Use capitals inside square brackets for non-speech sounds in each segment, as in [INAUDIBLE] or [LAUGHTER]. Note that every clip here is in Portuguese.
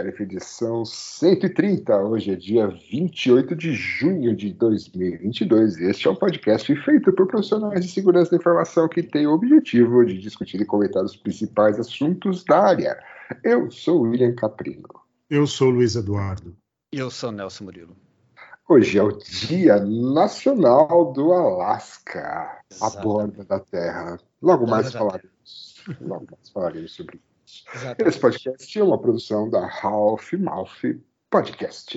Sheriff edição 130. Hoje é dia 28 de junho de 2022 e este é um podcast feito por profissionais de segurança da informação que tem o objetivo de discutir e comentar os principais assuntos da área. Eu sou o William Caprino. Eu sou o Luiz Eduardo. E eu sou Nelson Murilo. Hoje é o Dia Nacional do Alasca, a borda da Terra. Logo mais falaremos, logo mais falaremos sobre isso. Exatamente. Esse podcast é uma produção da Ralph Mouth Podcasts.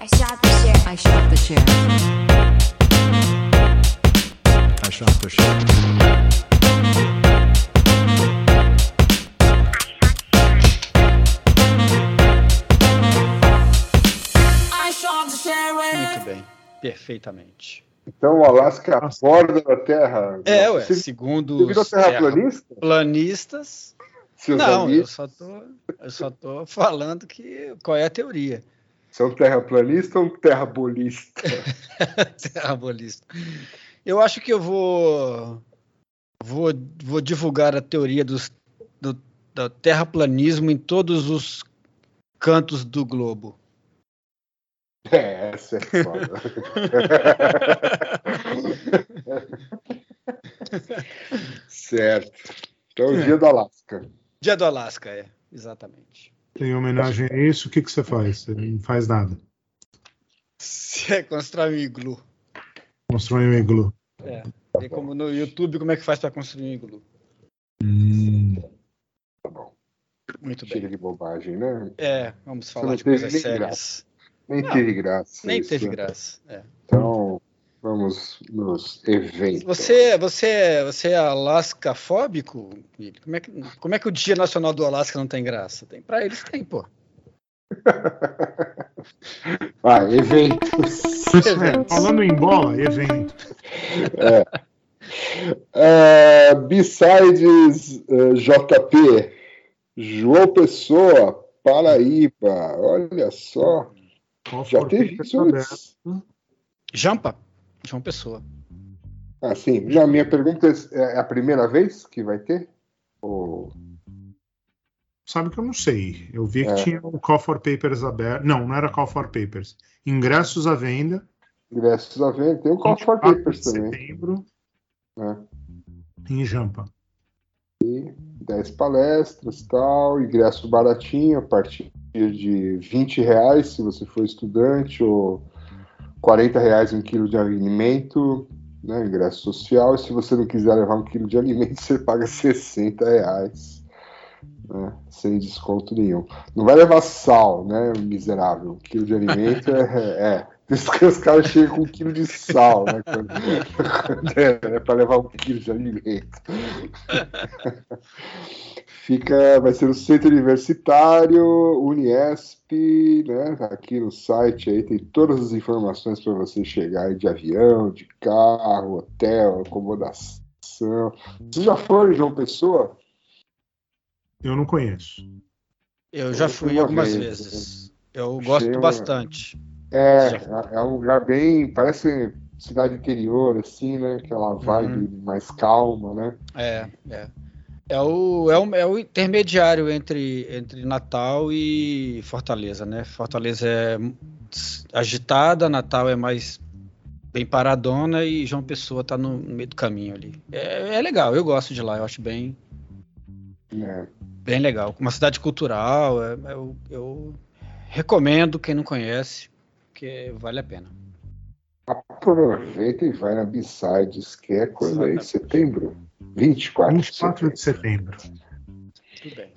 I shot the sheriff. I shot the sheriff. I shot the sheriff. Perfeitamente. Então, o Alasca é a borda da Terra. É, ué, Você, segundo virou os terraplanista? terraplanistas. Seus Não, eu amigos só, tô, eu só tô falando que qual é a teoria. são terraplanista ou terrabolista? [LAUGHS] Terrabolista. Eu acho que eu vou, vou, vou divulgar a teoria dos, do, do terraplanismo em todos os cantos do globo. É, essa é foda. [LAUGHS] certo. Então, o dia do Alasca. Dia do Alasca, é, exatamente. Em homenagem a isso, o que, que você faz? Você não faz nada. Você [LAUGHS] constrói um iglu. Constrói um iglu. É. Vê como no YouTube como é que faz para construir um iglu. Hum, Tá bom. Muito bem. Chega de bobagem, né? É, vamos falar de coisas sérias. Nem Não, teve graça. Nem isso. teve graça. é. Então, vamos nos eventos. Você, você, você é alascafóbico? Como é, que, como é que o Dia Nacional do Alasca não tem graça? Tem para eles tem, pô. Vai, [LAUGHS] eventos. Eventos. falando em bola, evento. É, Besides eh, JP, João Pessoa, Paraíba. Olha só, Qual já for teve que isso antes. Jampa? João Pessoa. Ah, sim. Já minha pergunta é, é a primeira vez que vai ter? Ou... Sabe que eu não sei. Eu vi que É. tinha o Call for Papers aberto. Não, não era Call for Papers. Ingressos à venda. Ingressos à venda, tem o Call for 24 Papers também. setembro né? em Jampa. 10 palestras tal, ingresso baratinho, a partir de 20 reais se você for estudante, ou 40 reais um quilo de alimento, né, ingresso social, e se você não quiser levar um quilo de alimento, [LAUGHS] você paga 60 reais, né, sem desconto nenhum. Não vai levar sal, né, miserável, um quilo de alimento é... é. Os caras chegam com um quilo de sal, né? Quando, quando é, é para levar um quilo de alimento. Fica, vai ser no Centro Universitário, Uniesp, né? Aqui no site aí tem todas as informações para você chegar aí de avião, de carro, hotel, acomodação. Você já foi, João Pessoa? Eu não conheço. Eu já Eu fui fui uma algumas vez, vezes. Eu Achei gosto bastante. É, Já é um lugar bem, parece cidade interior, assim, né? Aquela vibe mais calma, né? É, é. É o, é o, é o intermediário entre, entre Natal e Fortaleza, né? Fortaleza é agitada, Natal é mais bem paradona e João Pessoa tá no meio do caminho ali. É, é legal, eu gosto de lá, eu acho bem, É. bem legal. Uma cidade cultural, é- eu, eu recomendo quem não conhece, porque vale a pena. Aproveita e vai na Besides, que é quando é em setembro. 24, 24 de setembro. Tudo bem.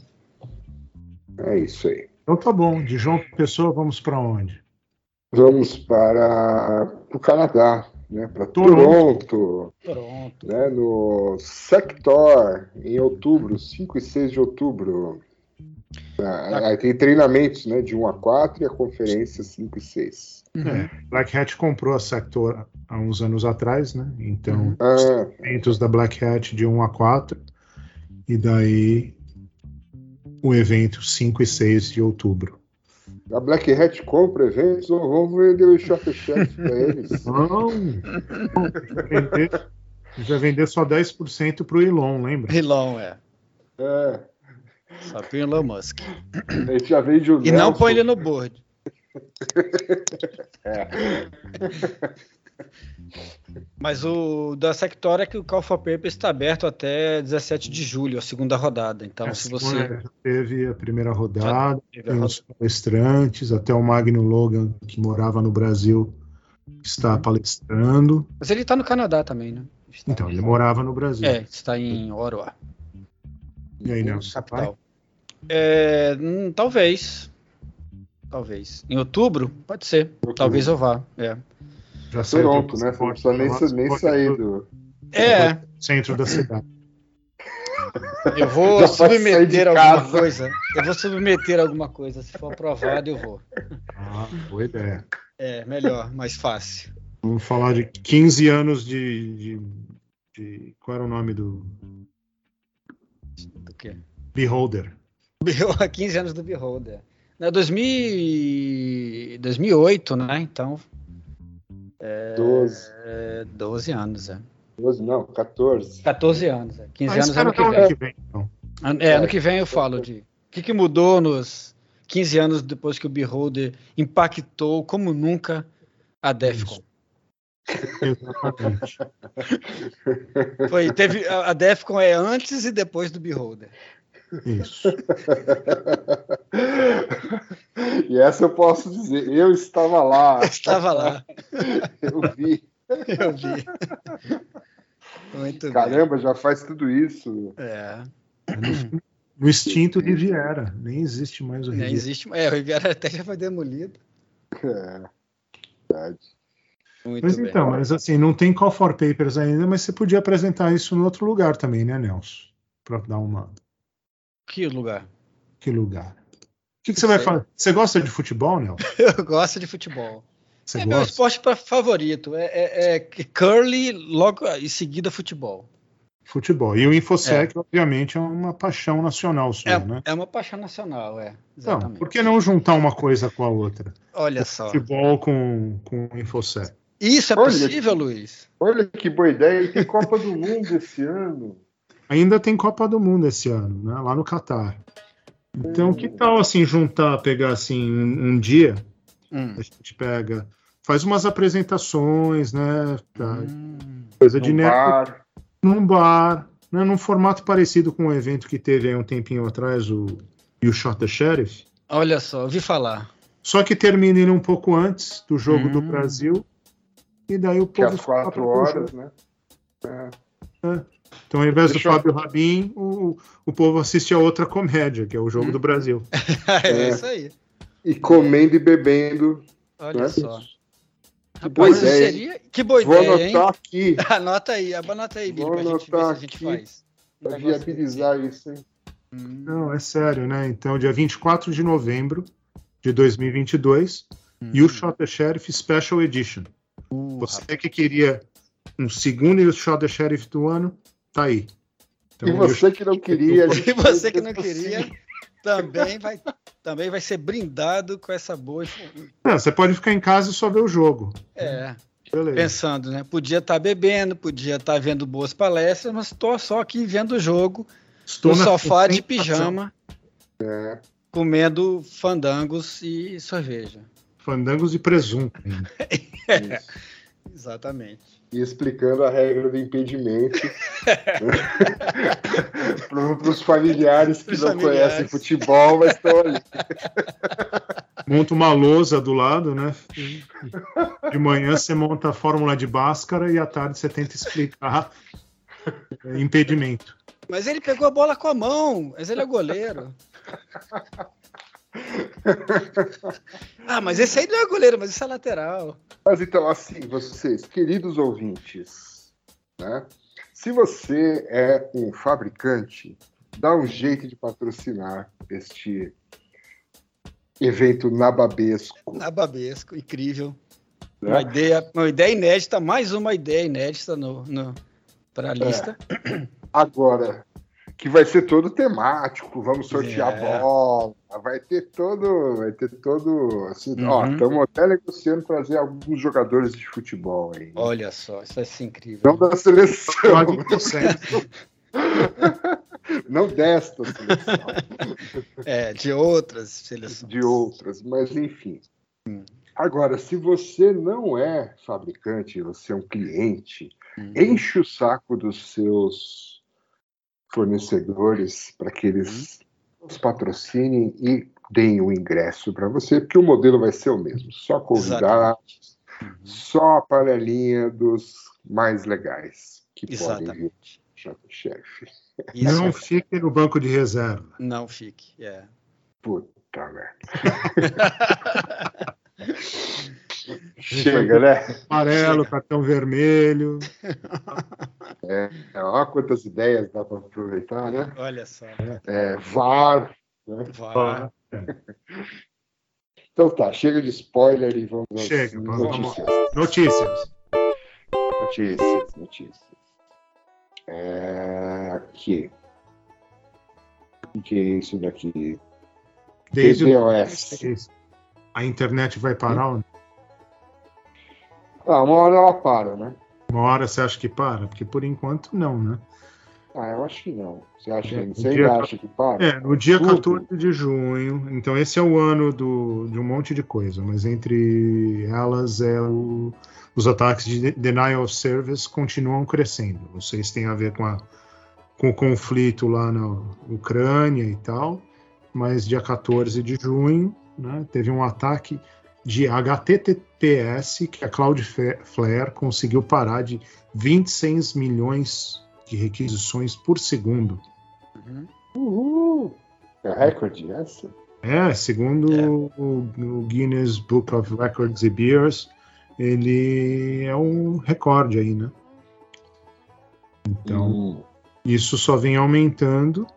É isso aí. Então tá bom. De João Pessoa, vamos para onde? Vamos para o Canadá, né? Para Toronto. Toronto, Pronto. né? No Sector, em outubro, 5 e 6 de outubro. Ah, Aí tem treinamentos, né? De 1 a 4 e a conferência 5 e 6. É, Black Hat comprou a Sector há uns anos atrás, né? Então, Ah, eventos da Black Hat de 1 a 4 e daí o evento 5 e 6 de outubro. a Black Hat compra eventos ou vamos vender o Shop Chef para eles? [LAUGHS] Não! Vender, vai vender só 10% para o Elon, lembra? Elon, é. É, Só põe o Elon Musk. gente já vende o E não põe ele no board. [LAUGHS] Mas o da Sector é que o Call for Paper está aberto até 17 de julho, a segunda rodada. Então, É, se você. já teve a primeira rodada, teve a tem os palestrantes, até o Magno Logan, que morava no Brasil, está palestrando. Mas ele está no Canadá também, né? Está- Então, ele morava no Brasil. É, está em Ottawa, E aí, Nelson? vai? capital. É, hum, talvez. Talvez. Em outubro? Pode ser. Outubro. Talvez eu vá. É. Já saiu Toronto, do né? Não precisa nem, lá, sa- nem transporte sair do do. É, centro da cidade. eu vou submeter alguma casa. coisa. Eu vou submeter alguma coisa. Se for aprovado, eu vou. Ah, boa ideia. É, melhor, mais fácil. Vamos falar de 15 anos de, de- de- Qual era o nome do Do quê? Beholder? Há 15 anos do Beholder. É 2000, 2008, né? Então, 12, é 12 anos, é. 12, não, 14. 14 anos, é. 15 Ah, anos espera ano que ano que vem, então. É, ano que vem eu falo de o que, que mudou nos 15 anos depois que o Beholder impactou como nunca a Defcon. Exatamente. Foi, teve, a a Defcon é antes e depois do Beholder. Isso. e essa eu posso dizer, eu estava lá, Estava lá, eu vi. eu vi. Muito bem. Caramba, já faz tudo isso. É, No extinto Riviera. Nem existe mais o nem Riviera. existe. É, o Riviera até já foi demolido. É, verdade. Muito Mas bem. então, mas assim, não tem call for papers ainda, mas você podia apresentar isso em outro lugar também, né, Nelson? Para dar uma. Que lugar? Que lugar? O que, que você vai fazer? Você gosta de futebol, Nelson? [LAUGHS] Eu gosto de futebol. Você é meu gosta? esporte pra- favorito. É, é- é curly, logo em seguida futebol. Futebol. E o Infosec, obviamente, é uma paixão nacional sua, É, né? é uma paixão nacional, é. Então, Exatamente. por que não juntar uma coisa com a outra? Olha só. Futebol com, com o Infosec. Isso é Olha possível, Luiz? Olha que boa ideia, e tem Copa do Mundo esse ano. Ainda tem Copa do Mundo esse ano, né? Lá no Catar. Então, que tal assim juntar, pegar assim um, um dia, Hum. a gente pega, faz umas apresentações, né? pra- Hum. coisa de Num nerd bar. num bar, né? Num formato parecido com o evento que teve aí um tempinho atrás, o You Shot the Sheriff. Olha só, ouvi falar. Só que termina ele um pouco antes do jogo do Hum. Brasil. E daí o Que é povo às fica lá quatro horas, né? Então, ao invés Deixa do eu- Fábio Rabin, o, o povo assiste a outra comédia, que é o jogo Hum. do Brasil. [LAUGHS] é É. isso aí. E comendo e bebendo. Olha né? só. boa Rapaz, isso ideia, seria. Que boa Vou ideia, hein? anotar aqui [LAUGHS] Anota aí, anota aí, Billy, Vou pra gente ver se anotar a gente aqui. faz. Negócio viabilizar isso, hein? Hum, Não, é sério, né? Então, dia 24 de novembro de 2022, hum. You Shot the Sheriff Special Edition. Uh, Você que queria um segundo You Shot the Sheriff do ano, tá aí. Então, e você que não queria. E você que não [LAUGHS] queria, também vai, também vai ser brindado com essa boa. Não, você pode ficar em casa e só ver o jogo. É, Beleza. pensando, né? Podia estar bebendo, podia estar vendo boas palestras, mas estou só aqui vendo o jogo Estou no na sofá de pijama, É. comendo fandangos e cerveja. Fandangos e presunto. [LAUGHS] Isso. Exatamente. E explicando a regra do impedimento [LAUGHS] para os familiares que não familiares. conhecem futebol, mas estão ali. Monta uma lousa do lado, né? De manhã você monta a fórmula de Bhaskara e à tarde você tenta explicar impedimento. Mas ele pegou a bola com a mão, mas ele é goleiro. Ah, mas esse aí não é goleiro, mas isso é lateral. Mas então, assim, vocês, queridos ouvintes, né? Se você é um fabricante, dá um jeito de patrocinar este evento nababesco. Nababesco, incrível. Né? Uma, ideia, uma ideia inédita, mais uma ideia inédita no, no, para a lista. É. Agora, que vai ser todo temático, vamos sortear É. bola, vai ter todo, vai ter todo, assim, ó, Uhum. estamos até negociando trazer alguns jogadores de futebol aí. Olha só, isso vai ser incrível. Não da seleção, [LAUGHS] não desta seleção, É, de outras seleções. de outras, mas enfim. Agora, se você não é fabricante, você é um cliente, Hum. enche o saco dos seus fornecedores para que eles os patrocinem e deem o ingresso para você, porque o modelo vai ser o mesmo. Só convidar, Exatamente. Uhum. só a panelinha dos mais legais que podem vir Exatamente. já do chefe. Isso Não é- fique no banco de reserva. não fique. É. Puta merda. [LAUGHS] Chega, né? Amarelo, cartão vermelho. [LAUGHS] É, olha quantas ideias dá para aproveitar, né? Olha só. É, VAR. Né? Vai. Então tá, chega de spoiler e vamos às Chega, vamos- notícias. Notícias. Notícias, notícias. É, aqui. O que é isso daqui? Desde o... TVOS. A internet vai parar? Ah, uma hora ela para, né? Uma hora você acha que para? Porque por enquanto não, né? Ah, eu acho que não. Você, acha, É, você dia- acha que para? É, no dia Tudo. 14 de junho. Então esse é o ano do, de um monte de coisa, mas entre elas é o, os ataques de denial of service continuam crescendo. Não sei se tem a ver com, a, com o conflito lá na Ucrânia e tal, mas dia 14 de junho né, teve um ataque de HTTPS que a Cloudflare conseguiu parar de 26 milhões de requisições por segundo. Uhul! É recorde essa? É, segundo É. O, o Guinness Book of Records e Beers, ele é um recorde aí, né? Então, Hum. isso só vem aumentando.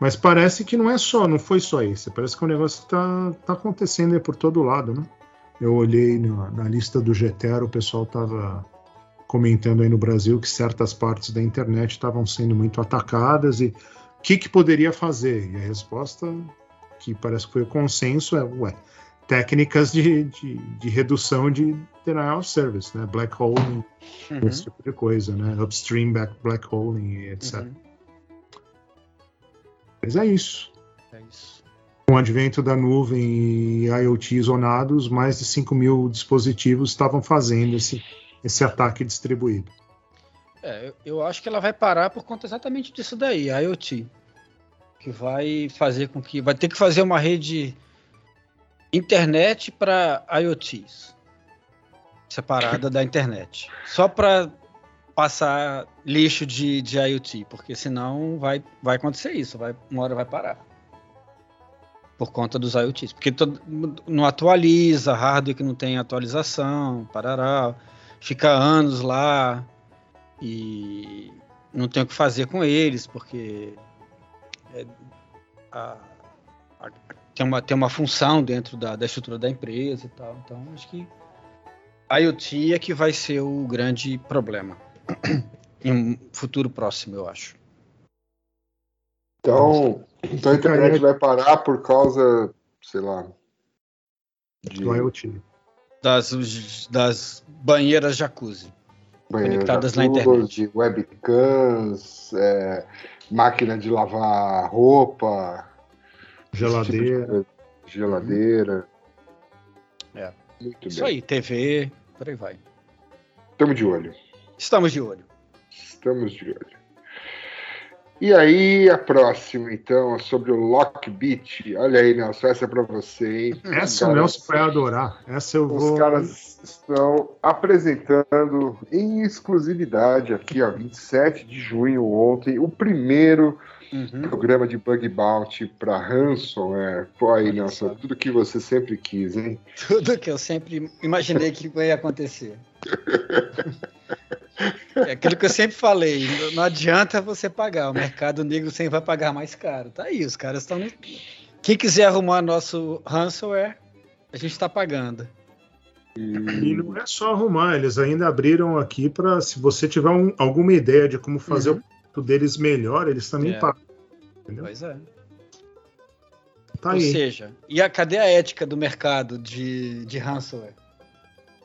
Mas parece que não é só, não foi só esse. Parece que o negócio está tá acontecendo aí por todo lado, né? Eu olhei na, na lista do GTR, o pessoal estava comentando aí no Brasil que certas partes da internet estavam sendo muito atacadas e o que, que poderia fazer? E a resposta, que parece que foi o consenso, é, ué, técnicas de, de, de redução de denial of service, né? Black hole, Uhum. esse tipo de coisa, né? Upstream back, black hole, e etc. Uhum. Mas é isso. É isso. Com o advento da nuvem e IoT zonados, mais de 5 mil dispositivos estavam fazendo esse, esse ataque distribuído. É, eu, acho que ela vai parar por conta exatamente disso daí, a IoT. Que vai fazer com que. Vai ter que fazer uma rede internet para IoTs. Separada da internet. Só para passar lixo de, de IoT, porque senão vai, vai acontecer isso, vai, uma hora vai parar. Por conta dos IoTs. Porque todo- não atualiza, hardware que não tem atualização, parará, fica anos lá e não tem o que fazer com eles, porque é, a- a- tem, uma, tem uma função dentro da, da estrutura da empresa e tal. Então, acho que IoT é que vai ser o grande problema. Em um futuro próximo, eu acho. Então, então a internet vai parar por causa, sei lá, de. Das, das banheiras jacuzzi. conectadas na jacuzzi, internet. de webcams, é, máquina de lavar roupa, tipo de Geladeira. coisa. geladeira. É. Muito Isso bem. aí, TV, por aí vai. Estamos de olho. Estamos de olho. Estamos de olho. E aí, a próxima, então, sobre o Lockbeat. Olha aí, Nelson, essa é pra você, hein? Essa o Nelson vai adorar. Essa eu Os vou. caras estão apresentando em exclusividade aqui, ó, 27 de junho, ontem, o primeiro Uhum. programa de Bug Bounty para ransomware. Pô, aí, Nelson, tudo que você sempre quis, hein? Tudo que eu sempre imaginei que ia acontecer. [LAUGHS] É aquilo que eu sempre falei, não adianta você pagar, o mercado negro sempre vai pagar mais caro. Tá aí, os caras estão. Quem quiser arrumar nosso ransomware, a gente está pagando. E não é só arrumar, eles ainda abriram aqui para se você tiver um- alguma ideia de como fazer Uhum. o produto deles melhor, eles também É. pagam. Entendeu? Pois é. Tá Ou aí. seja, e a, cadê a ética do mercado de, de ransomware?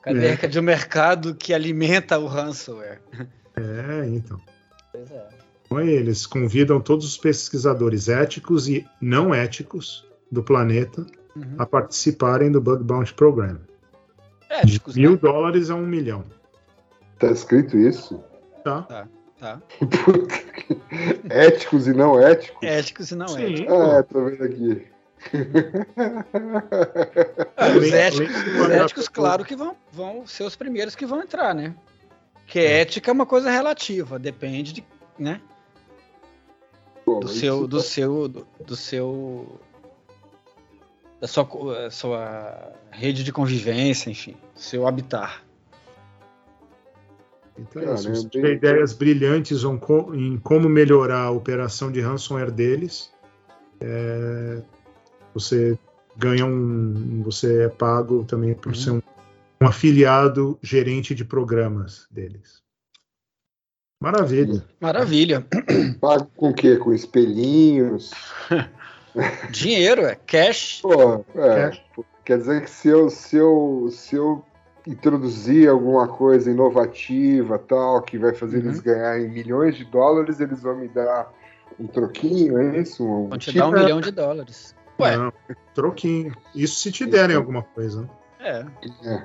Cadê É. ética do mercado que alimenta o ransomware? É, então. Pois é. Então, Eles convidam todos os pesquisadores éticos e não éticos do planeta Uhum. a participarem do Bug Bounty Program. De Éticos, mil né? dólares a um milhão. Tá escrito isso? Tá? Tá. [LAUGHS] Que- Éticos e não éticos? Éticos e não Sim, éticos. Ah, é, tô vendo aqui. Ah, os éticos, os éticos, claro que vão, vão ser os primeiros que vão entrar, né? Porque ética é uma coisa relativa, depende de, né? Pô, Do seu, do tá- seu, do, do seu, da sua, sua rede de convivência, enfim, seu habitar. Então, é Cara, é se tiver ideias brilhantes em como melhorar a operação de ransomware deles, é, você ganha um. Você é pago também por Uhum. ser um, um afiliado gerente de programas deles. Maravilha. Maravilha. Pago com o quê? Com espelhinhos? [LAUGHS] Dinheiro, é cash. Pô, é, Cash. quer dizer que se eu, se eu, se eu introduzir alguma coisa inovativa, tal, que vai fazer Uhum. eles ganharem milhões de dólares, eles vão me dar um troquinho, é isso? Um Vão te tipo- dar um milhão de dólares. Ué, Não, troquinho. Isso se te derem alguma coisa. né? é. É.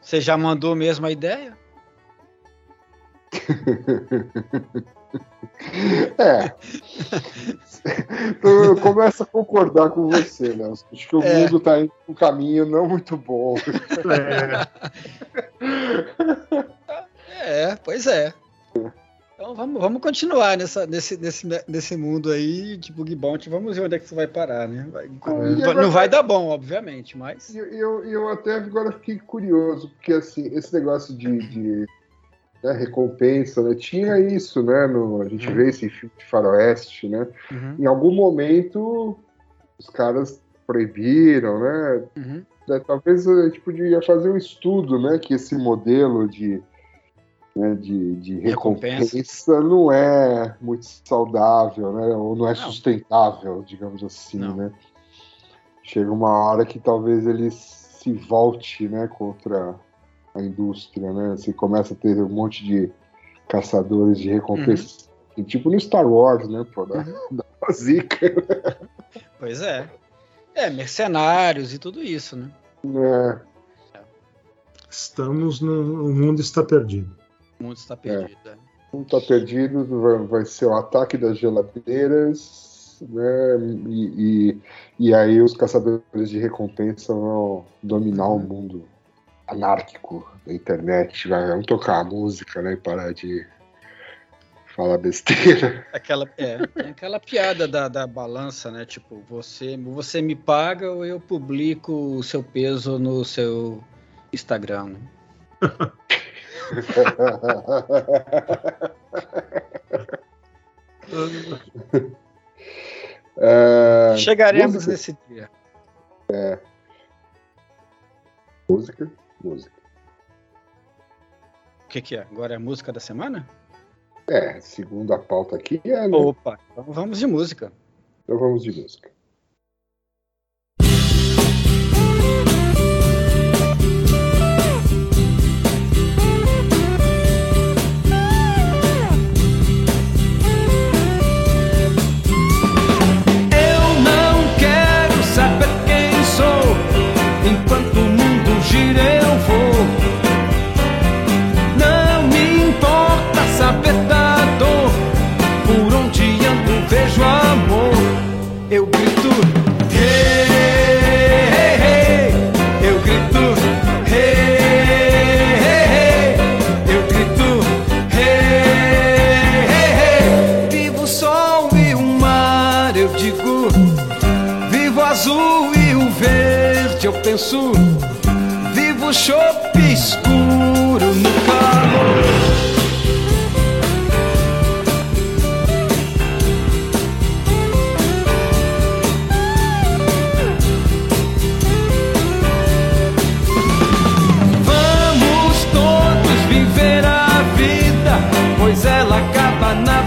Você já mandou mesmo a ideia? [LAUGHS] É. Então, eu começo a concordar com você, né? Acho que o É. mundo está indo por um caminho não muito bom. É, [LAUGHS] É, pois é. Então vamos, vamos continuar nessa, nesse, nesse, nesse mundo aí de bug bounty. Vamos ver onde é que isso vai parar, né? Vai- não vai dar bom, obviamente, mas. Eu, eu, eu até agora fiquei curioso, porque assim, esse negócio de, de, né, recompensa, né? Tinha isso, né? No, a gente Uhum. vê esse filme de faroeste, né? Uhum, Em algum momento os caras proibiram, né? uhum. né, talvez a gente podia fazer um estudo, né, que esse modelo de, né, de, de Recompensa. recompensa não é muito saudável, né, ou não é Não. sustentável, digamos assim, Não. né. Chega uma hora que talvez ele se volte, né, contra a indústria, né, você começa a ter um monte de caçadores de recompensas, E tipo no Star Wars, né, pô, da, [LAUGHS] da zica, Pois é. É, mercenários e tudo isso, né? né. estamos no. O mundo está perdido. O mundo está perdido. é. não tá perdido, vai, vai ser o ataque das geladeiras, né? E, e, e aí os caçadores de recompensa vão dominar o mundo anárquico da internet, vai, vão tocar a música, né? E parar de falar besteira. [LAUGHS] Aquela, é, aquela piada da, da balança, né? Tipo, você, você me paga ou eu publico o seu peso no seu Instagram, né? [LAUGHS] É, Chegaremos música? nesse dia. música, música. O que, que é? Agora é a música da semana? É, segundo a pauta aqui, é, né? Opa, então vamos de música. Então vamos de música. Vivo chope escuro no calor. Vamos todos viver a vida, pois ela acaba na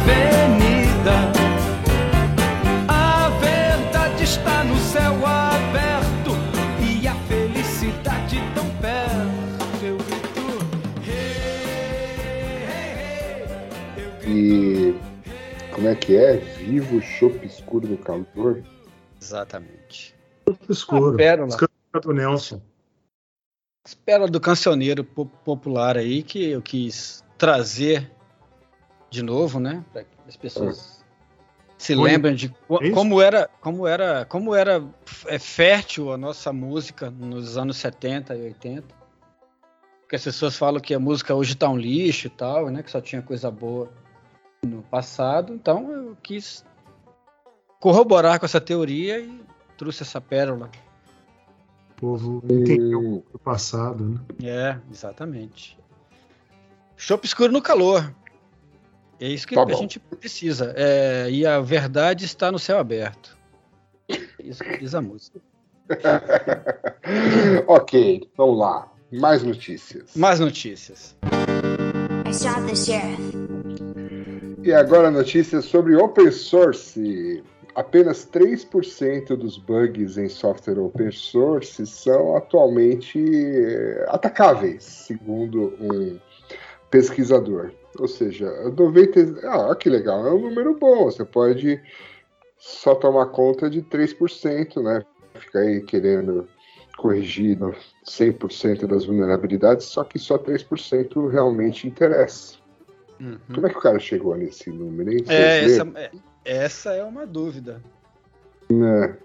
que é? Vivo chope escuro no calor? Exatamente. Escuro. A pérola. Escuro do Nelson. Espera do cancioneiro po- popular aí que eu quis trazer de novo, né? Para que as pessoas se Oi. lembrem de É como era, como era, como era é, fértil a nossa música nos anos 70 e 80. Porque as pessoas falam que a música hoje tá um lixo e tal, né? Que só tinha coisa boa no passado. Então eu quis corroborar com essa teoria e trouxe essa pérola. O povo entendeu Hum, o passado, né? É, exatamente. Chopp escuro no calor. É isso que Tá a bom. gente precisa. É, e a verdade está no céu aberto. É Isso que diz a música. [LAUGHS] ok, vamos lá. Mais notícias. Mais notícias. I shot the sheriff. E agora notícias sobre open source. Apenas 3% dos bugs em software open source são atualmente eh, atacáveis, segundo um pesquisador. Ou seja, 90. Ah, que legal, é um número bom. Você pode só tomar conta de 3%, né? Ficar aí querendo corrigir no 100% das vulnerabilidades, só que só 3% realmente interessa. Uhum. Como é que o cara chegou nesse número, hein? É, essa, é, essa é uma dúvida. né?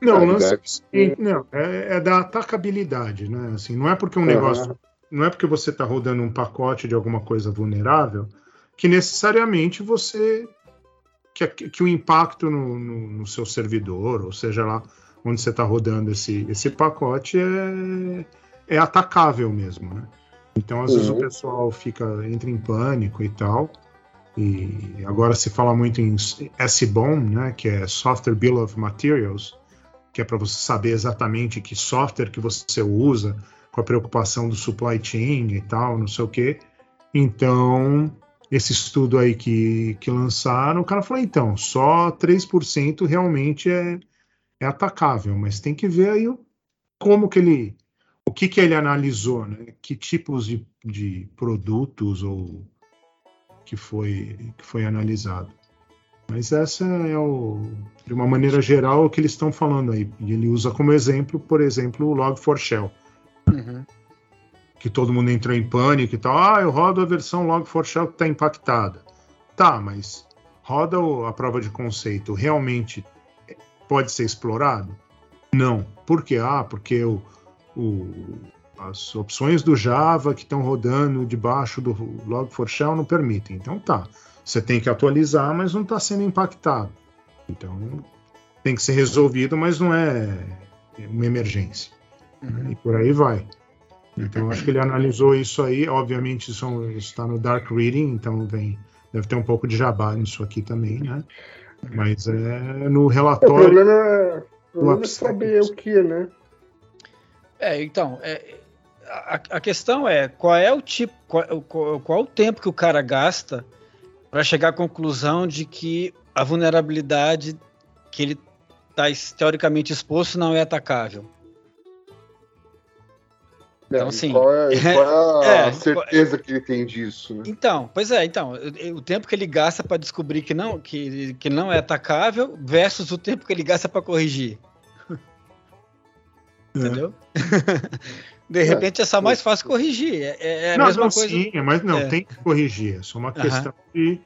Não, Ah, o lance deve é, não, é, é da atacabilidade, né? Assim, não é porque um Aham. negócio, não é porque você está rodando um pacote de alguma coisa vulnerável que necessariamente você que, que o impacto no, no- no seu servidor, ou seja lá onde você está rodando esse, esse pacote é, é atacável mesmo, né? Então às vezes Uhum. o pessoal fica entra em pânico e tal. E agora se fala muito em SBOM, né, que é Software Bill of Materials, que é para você saber exatamente que software que você usa, com a preocupação do supply chain e tal, não sei o quê. Então, esse estudo aí que, que lançaram, o cara falou, então, só 3% realmente é, é atacável, mas tem que ver aí como que ele, o que que ele analisou, né? Que tipos de, de produtos ou que foi, que foi analisado. Mas essa é o, de uma maneira geral o que eles estão falando aí. E ele usa como exemplo, por exemplo, o Log4Shell, Uhum. que todo mundo entrou em pânico e tal. Ah, eu rodo a versão Log4Shell que está impactada. Tá, mas roda a prova de conceito realmente pode ser explorado? Não. Por quê? Ah, porque o, o- as opções do Java que estão rodando debaixo do Log4Shell não permitem. Então tá. Você tem que atualizar, mas não está sendo impactado. Então tem que ser resolvido, mas não é uma emergência. Uhum. E por aí vai. Então acho que ele analisou isso aí. Obviamente isso está no Dark Reading, então vem, deve ter um pouco de jabá nisso aqui também, né? Mas é no O relatório. problema é, o problema é Lapse saber o que, né? É, então, é, a, a questão é qual é o tipo, qual, qual, qual é o tempo que o cara gasta para chegar à conclusão de que a vulnerabilidade que ele está teoricamente exposto não é atacável. Então, É, e assim, qual é, [LAUGHS] qual é a é, certeza que ele tem disso, né? Então, pois é, então, o- o tempo que ele gasta para descobrir que não, que, que não é atacável versus o tempo que ele gasta para corrigir. Entendeu? [LAUGHS] De repente é só mais fácil corrigir. É, é a não, mesma não, coisa. sim, mas não, É. tem que corrigir. É só uma questão de,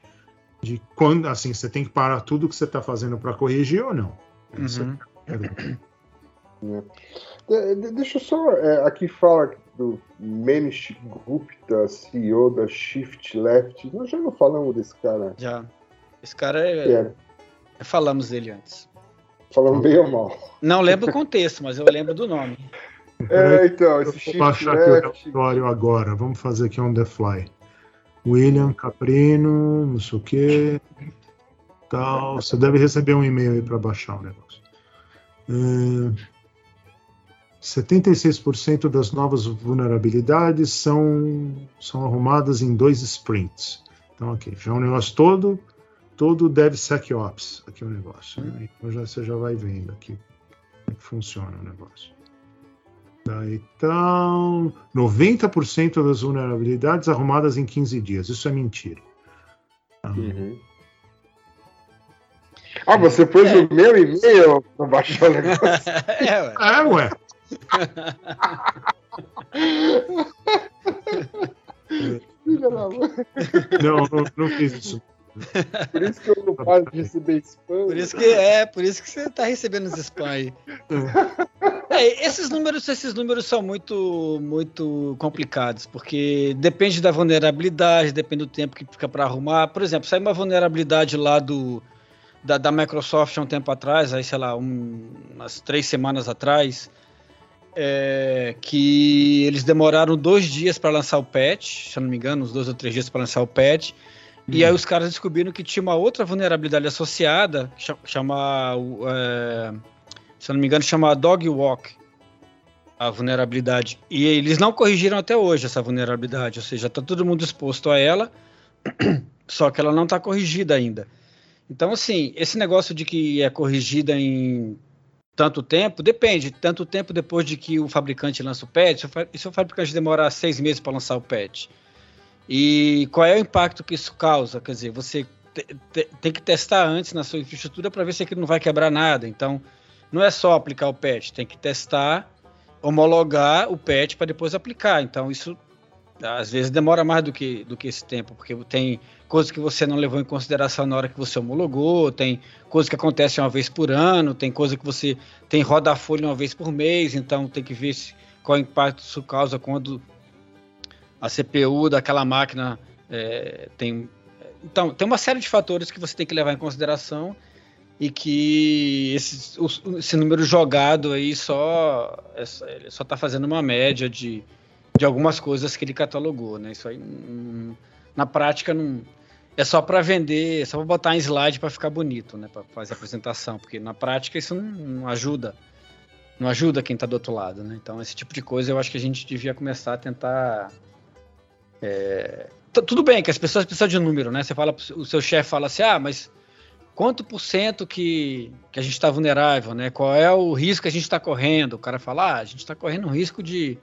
de quando, assim, você tem que parar tudo que você está fazendo para corrigir ou não. Uhum. é. De- de- deixa eu só. é, aqui fala do Manish Gupta, CEO da Shift Left. Nós já não falamos desse cara. Já. Esse cara é, É, Falamos dele antes. Falando bem ou mal. Não lembro o contexto, mas eu lembro do nome. É, então, esse vou baixar aqui o relatório agora. Vamos fazer aqui on the fly. William Caprino, não sei o que. Tal. Você deve receber um e-mail aí para baixar o negócio. É, 76% das novas vulnerabilidades são, são arrumadas em dois sprints. Então, aqui, já é um negócio todo, todo DevSecOps, aqui é o negócio. né? Então já, você já vai vendo aqui como é que funciona o negócio. Daí então, 90% das vulnerabilidades arrumadas em 15 dias. Isso é mentira. Ah, Uhum. Ah, você pôs o meu e-mail pra baixar o negócio? [LAUGHS] É, ué. É, ué. [LAUGHS] Não, não, não fiz isso. Por isso que eu não paro de receber spam. Por isso que é, por isso que você tá recebendo os spam aí. É, esses números, esses números são muito, muito complicados, porque depende da vulnerabilidade, depende do tempo que fica para arrumar. Por exemplo, saiu uma vulnerabilidade lá do da, da Microsoft há um tempo atrás, aí sei lá, um, umas três semanas atrás, é, que eles demoraram dois dias para lançar o patch, se eu não me engano, uns dois ou três dias para lançar o patch. E aí os caras descobriram que tinha uma outra vulnerabilidade associada, que chama, é, se eu não me engano, chama Dog Walk, a vulnerabilidade. E eles não corrigiram até hoje essa vulnerabilidade, ou seja, está todo mundo exposto a ela, [CLEARS THROAT] só que ela não está corrigida ainda. Então, assim, esse negócio de que é corrigida em tanto tempo, depende. Tanto tempo depois de que o fabricante lança o patch, e se o fabricante demorar seis meses para lançar o patch? E qual é o impacto que isso causa? Quer dizer, você te- te- tem que testar antes na sua infraestrutura para ver se aquilo não vai quebrar nada. Então, não é só aplicar o patch, tem que testar, homologar o patch para depois aplicar. Então, isso às vezes demora mais do que, do que esse tempo, porque tem coisas que você não levou em consideração na hora que você homologou, tem coisas que acontecem uma vez por ano, tem coisa que você tem roda a folha uma vez por mês, então tem que ver se, qual impacto isso causa quando a CPU daquela máquina é, tem. Então, tem uma série de fatores que você tem que levar em consideração e que esse, esse número jogado aí só é só- está fazendo uma média de, de algumas coisas que ele catalogou, né? Isso aí hum, na prática não é só para vender, é só para botar em slide para ficar bonito, né? Para fazer a apresentação, porque na prática isso não, não ajuda, não ajuda quem está do outro lado, né? Então esse tipo de coisa eu acho que a gente devia começar a tentar é, tudo bem que as pessoas precisam de um número, né? Você fala, o seu chefe fala assim, ah, mas quanto por cento que, que a gente está vulnerável, né? Qual é o risco que a gente está correndo? O cara fala, ah, a gente está correndo um risco de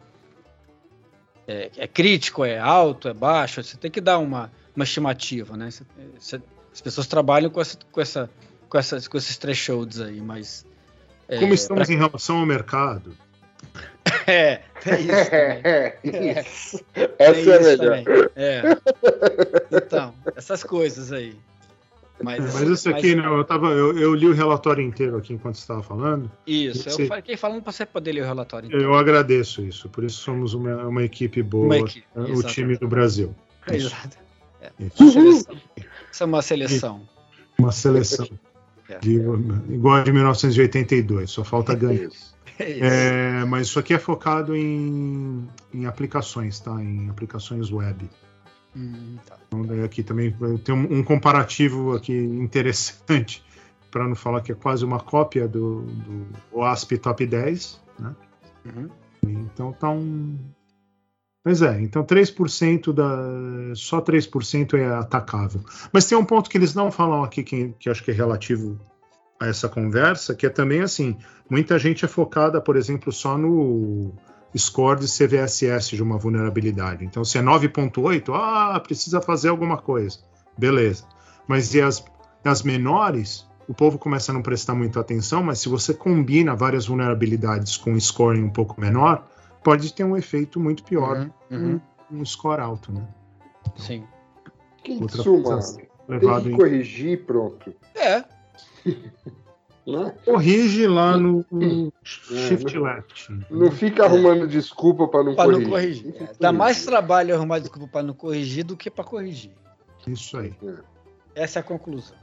é, é crítico, é alto, é baixo. Você tem que dar uma, uma estimativa, né? Você- você- as pessoas trabalham com essa, com essa, com essas, com esses thresholds aí, mas é, Como estamos em relação ao mercado? [LAUGHS] é, é isso. [LAUGHS] também. É, isso. Essa é melhor. também. É. Então, essas coisas aí. Mas, Mas isso aqui, né, eu, tava, eu, eu li o relatório inteiro aqui enquanto você estava falando. Isso, Esse- eu fiquei falando para você poder ler o relatório. Então. Eu agradeço isso, por isso somos uma, uma equipe boa, Uma equipe, né, o time do Brasil. Exato. Isso. Seleção. Isso é uma seleção. Uma seleção É. de, igual a de 1982, só falta ganhar. Isso. É isso. É, mas isso aqui é focado em, em aplicações, tá? Em aplicações web. Hum, tá. Então, daí aqui também tem um, um comparativo aqui interessante, [LAUGHS] para não falar que é quase uma cópia do, do OASP Top 10, né? Uhum. Então tá um. Mas é, então 3% da. Só 3% é atacável. Mas tem um ponto que eles não falam aqui, que, que acho que é relativo a essa conversa, que é também assim: muita gente é focada, por exemplo, só no score de CVSS de uma vulnerabilidade. Então, se é 9,8, ah, precisa fazer alguma coisa. Beleza. Mas e as, as menores, o povo começa a não prestar muita atenção, mas se você combina várias vulnerabilidades com um scoring um pouco menor, pode ter um efeito muito pior, Uhum, uhum. um score alto, né? Sim. Que em Outra suma, coisa tem que em... corrigir e pronto. É, Né? Corrige lá no, no É, shift não- left. Não fica arrumando desculpa para não para corrigir. não corrigir. Fica Dá mais trabalho arrumar desculpa para não corrigir do que para corrigir. Isso aí. Essa é a conclusão.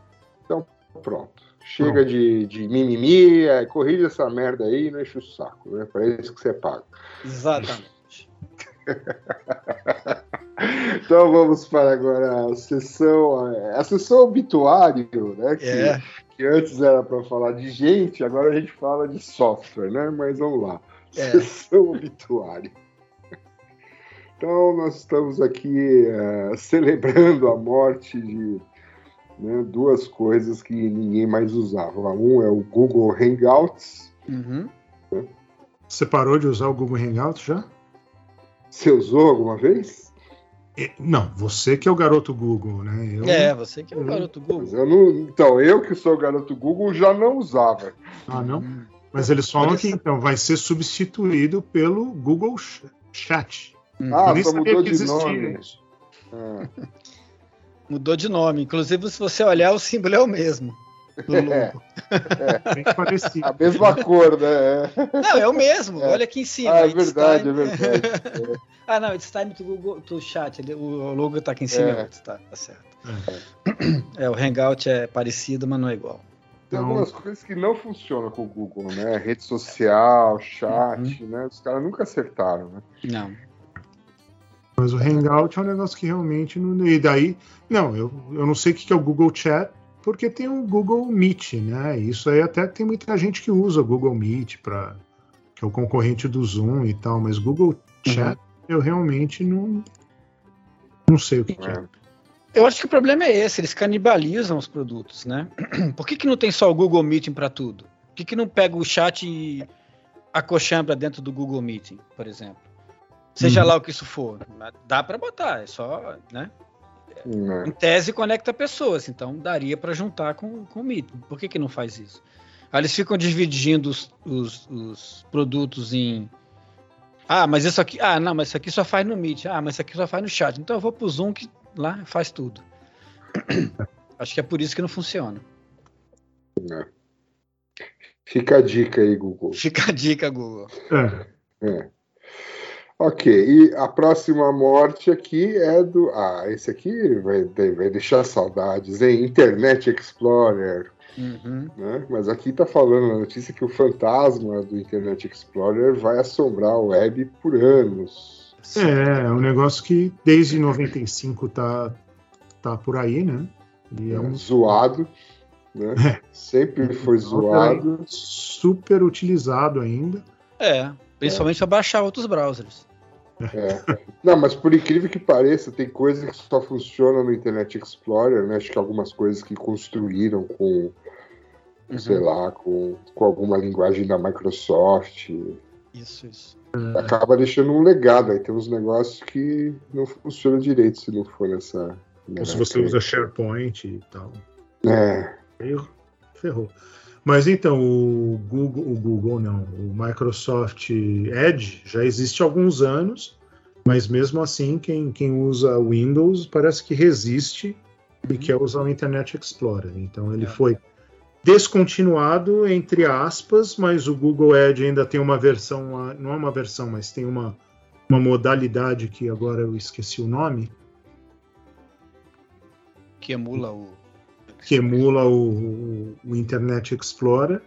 pronto. Chega de, de mimimi, é, corrige essa merda aí e não enche o saco, né? Para isso que você paga. Exatamente. [LAUGHS] Então vamos para agora a sessão, a sessão obituário, né? Que, É. que antes era para falar de gente, agora a gente fala de software, né? Mas vamos lá. É. Sessão [LAUGHS] obituário. Então nós estamos aqui eh, celebrando a morte de né, duas coisas que ninguém mais usava. Um é o Google Hangouts. Uhum. Você parou de usar o Google Hangout já? Você usou alguma vez? E- Não, você que é o garoto Google, né? Eu, É, você que é o Uhum. garoto Google. eu não, então, eu que sou garoto Google já não usava. Ah, não? Hum. Mas eles falam Olha que então vai ser substituído pelo Google Ch- Chat. Hum. Ah, nem só mudou que de nome. isso. Ah, [LAUGHS] Mudou de nome. Inclusive, se você olhar, o símbolo é o mesmo. Do logo. É. Bem parecido. [LAUGHS] a mesma cor, né? Não, é o mesmo. É. Olha aqui em cima. Ah, é It's verdade, é time- verdade. [LAUGHS] Ah, não, it's time to Google to chat. O logo tá aqui em cima. É. Tá, tá certo. É, o Hangout é parecido, mas não é igual. Tem Então- algumas coisas que não funcionam com o Google, né? Rede social, chat, né? Os caras nunca acertaram, né? Não. Mas o Hangout é um negócio que realmente não. E daí, não, eu, eu não sei o que é o Google Chat, porque tem o Google Meet, né? Isso aí até tem muita gente que usa o Google Meet para que é o concorrente do Zoom e tal, mas Google Chat eu realmente não não sei o que, que é. É. Eu acho que o problema é esse, eles canibalizam os produtos, né? [CLEARS THROAT] Por que, que não tem só o Google Meeting para tudo? Por que, que não pega o chat e acochambra dentro do Google Meeting, por exemplo? Seja Uhum. lá o que isso for. Dá para botar, é só, né? Né? Em tese conecta pessoas, então daria para juntar com, com o Meeting. Por que, que não faz isso? Aí eles ficam dividindo os, os- os produtos em. Ah, mas isso aqui. Ah, não, mas isso aqui só faz no Meet. Ah, mas isso aqui só faz no chat. Então eu vou pro Zoom que lá faz tudo. [CLEARS THROAT] Acho que é por isso que não funciona. Fica a dica aí, Google. Fica a dica, Google. É, É. Ok, e a próxima morte aqui é do. Ah, esse aqui vai, vai deixar saudades, hein? Internet Explorer. Uhum. né? Mas aqui tá falando na notícia que o fantasma do Internet Explorer vai assombrar a web por anos. é, é um negócio que desde 95 tá, tá por aí, né? E é um zoado, né? [LAUGHS] Sempre foi zoado. super utilizado ainda. É, principalmente para baixar outros browsers. É. Não, mas por incrível que pareça, tem coisas que só funcionam no Internet Explorer, né? Acho que algumas coisas que construíram com, Uhum. sei lá, com, com alguma linguagem da Microsoft. Isso, isso. Acaba deixando um legado. Aí tem uns negócios que não funcionam direito se não for nessa. Ou se você usa SharePoint e tal. É, Aí ferrou. Mas então, o Google, o Google não, o Microsoft Edge já existe há alguns anos, mas mesmo assim, quem, quem usa Windows parece que resiste e quer usar o Internet Explorer. Então ele É. foi descontinuado, entre aspas, mas o Google Edge ainda tem uma versão, não é uma versão, mas tem uma, uma modalidade que agora eu esqueci o nome, Que emula o. que emula o, o- Internet Explorer.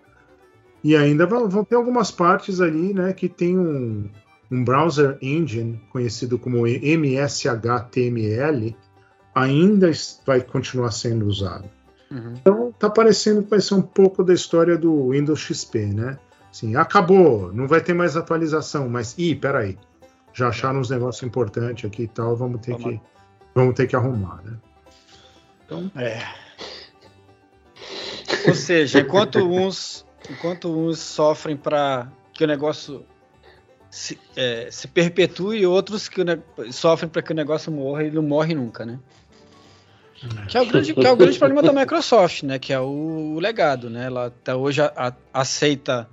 E ainda vão, vão ter algumas partes ali, né, que tem um, um browser engine conhecido como MSHTML, ainda vai continuar sendo usado. Uhum. Então tá parecendo que vai ser um pouco da história do Windows XP, né? Assim, acabou, não vai ter mais atualização, mas ih, peraí, já acharam uns negócios importantes aqui e tal, vamos ter Vamos- que vamos ter que arrumar, né? É. Ou seja, enquanto uns, enquanto uns sofrem para que o negócio se, é, se perpetue, outros que sofrem para que o negócio morra e não morre nunca, né? Que é o grande, que é o grande problema da Microsoft, né? Que é o, o legado, né? Ela até hoje a- a- aceita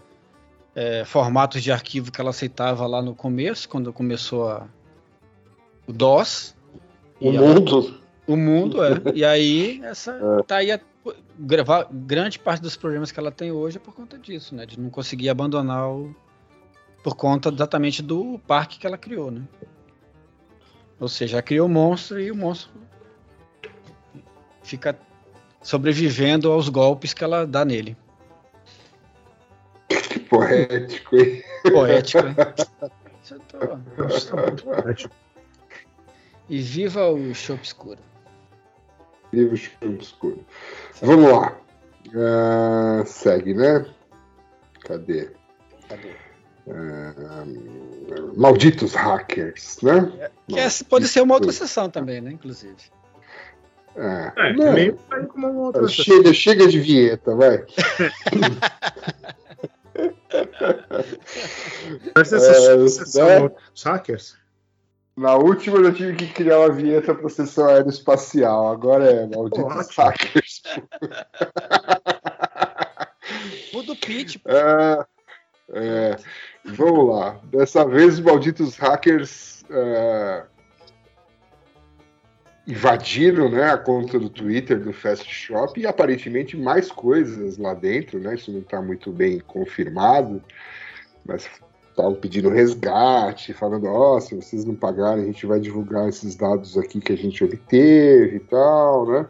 é, formatos de arquivo que ela aceitava lá no começo, quando começou a, o DOS. o ela- mundo. o mundo, é. E aí, essa tá aí a, grava- grande parte dos problemas que ela tem hoje é por conta disso, né? De não conseguir abandonar o. Por conta exatamente do parque que ela criou, né? Ou seja, ela criou o monstro e o monstro fica sobrevivendo aos golpes que ela dá nele. Que poético, hein? Poético, hein? [LAUGHS] Isso eu tô- E viva o show escuro. Livro escuro. Vamos lá. Ah, segue, né? Cadê? Cadê? Ah, malditos hackers, né? Que essa pode ser uma outra sessão também, né? Inclusive. É, É, não, meio aí como uma outra chega, chega de vinheta, vai. [LAUGHS] Mas É, sessão né? dos hackers? Na última eu tive que criar uma vinheta para sessão aeroespacial. Agora é malditos hackers. [LAUGHS] Muda o pitch. pô. É, é, vamos lá. Dessa vez, os malditos hackers é, invadiram né, a conta do Twitter do Fast Shop e aparentemente mais coisas lá dentro, né? Isso não está muito bem confirmado, mas estavam pedindo resgate, falando, ó, se vocês não pagarem, a gente vai divulgar esses dados aqui que a gente obteve e tal, né?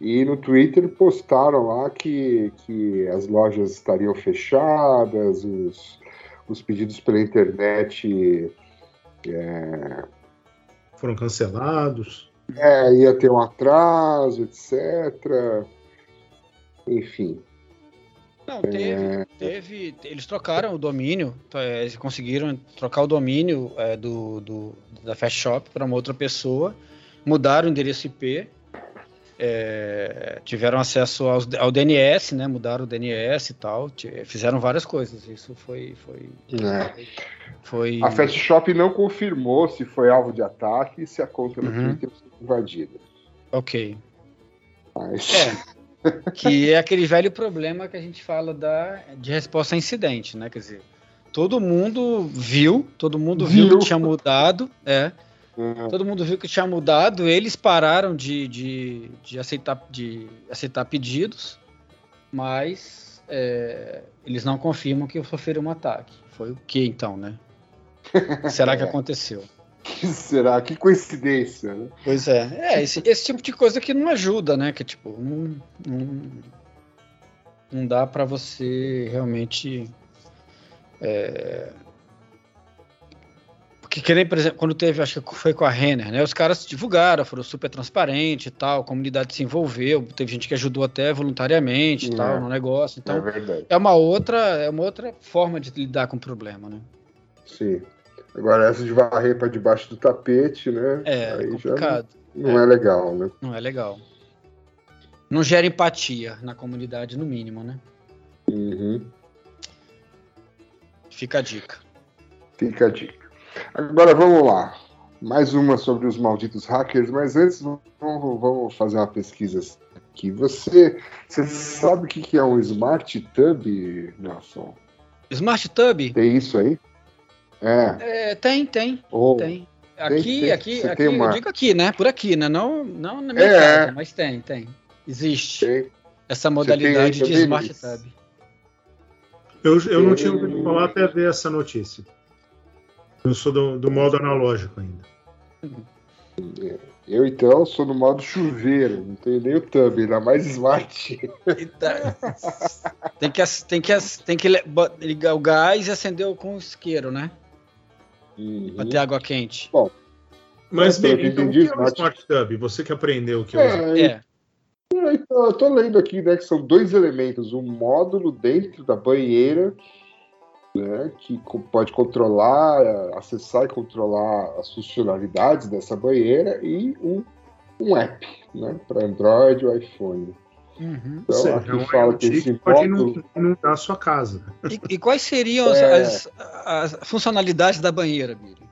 E no Twitter postaram lá que, que as lojas estariam fechadas, os, os pedidos pela internet Foram cancelados. é, ia ter um atraso, etc. Enfim. Não, teve, teve. Eles trocaram o domínio. então, é, Eles conseguiram trocar o domínio é, do, do- da Fast Shop para uma outra pessoa. Mudaram o endereço IP. é, tiveram acesso aos- ao DNS, né? Mudaram o DNS e tal. Fizeram várias coisas. Isso foi. Foi. É. foi A Fast Shop não confirmou se foi alvo de ataque e se a conta no Uhum. Twitter foi invadida. Ok. Mas, É. Que é aquele velho problema que a gente fala da, de resposta a incidente, né? Quer dizer, todo mundo viu, todo mundo viu, Viu. que tinha mudado, é. é, Todo mundo viu que tinha mudado, eles pararam de, de, de aceitar, de aceitar pedidos, mas é, eles não confirmam que sofreram um ataque. Foi o que então, né? [LAUGHS] Será que aconteceu? [LAUGHS] que será? Que coincidência, né? Pois é. É, esse, esse tipo de coisa que não ajuda, né? Que tipo, não, não, não dá pra você realmente. é, Porque que nem, por exemplo, quando teve, acho que foi com a Renner, né? Os caras divulgaram, foram super transparentes e tal, a comunidade se envolveu, teve gente que ajudou até voluntariamente e É. tal no negócio. Então, é verdade. é uma outra, é uma outra forma de lidar com o problema, né? Sim. Agora, essa de varrer para debaixo do tapete, né? É, Aí já complicado. não é legal, né? Não é legal. Não gera empatia na comunidade, no mínimo, né? Uhum. Fica a dica. Fica a dica. Agora vamos lá. Mais uma sobre os malditos hackers, mas antes vamos, vamos fazer uma pesquisa aqui. Você, você sabe o que que é um Smart Tub, Nelson? Smart Tub? Tem isso aí? É. É, tem, tem, Ou, tem. Aqui, tem. aqui, Você aqui, tem uma- eu digo aqui, né? Por aqui, né? Não, não na minha É. casa, mas tem, tem. Existe tem. essa tem modalidade de Smart? Tab. Eu, eu não tinha ouvido falar até ver essa notícia. Eu sou do, do modo analógico ainda. Eu então sou no modo chuveiro, não tenho nem o tub, ainda mais smart. Tem que, tem que, tem que ligar o gás e acender com o isqueiro, né? Uhum. Pra ter água quente. Mas, Pelo bem, que então, o que é um Smart- Smart Tub? Você que aprendeu o que é, o É, É, então, eu tô lendo aqui, né, que são dois elementos, um módulo dentro da banheira, né, que pode controlar, acessar e controlar as funcionalidades dessa banheira e um, um app, né, para Android ou iPhone. Uhum. Então, aqui é um fala que IoT esse que pode inundar a sua casa. E, e quais seriam as, É. as- as funcionalidades da banheira, Billy?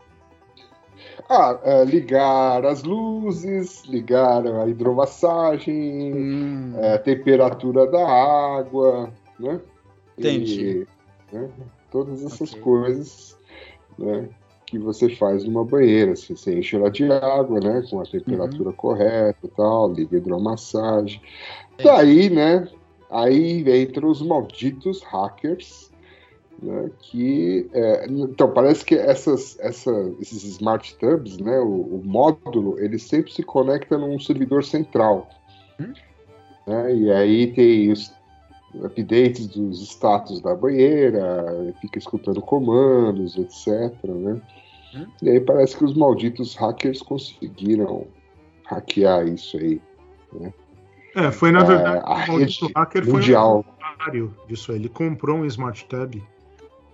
Ah, é, ligar as luzes, ligar a hidromassagem, Hum, é, a temperatura da água, né? Entendi. E, né, Todas essas Ok. coisas né, que você faz numa banheira. Você, você enche ela de água, né? Com a temperatura Uhum. correta e tal, liga hidromassagem. Daí, né? Aí entram os malditos hackers, né? Que é, então parece que essas, essa, esses smart tubs, né? O, o módulo ele sempre se conecta num servidor central. Hum? Né? E aí tem os updates dos status da banheira, fica escutando comandos, etc. Né? Hum. E aí parece que os malditos hackers conseguiram hackear isso aí. É, foi na É, verdade a o maldito rede hacker mundial. foi o contrário disso. aí. Ele comprou um Smart Tab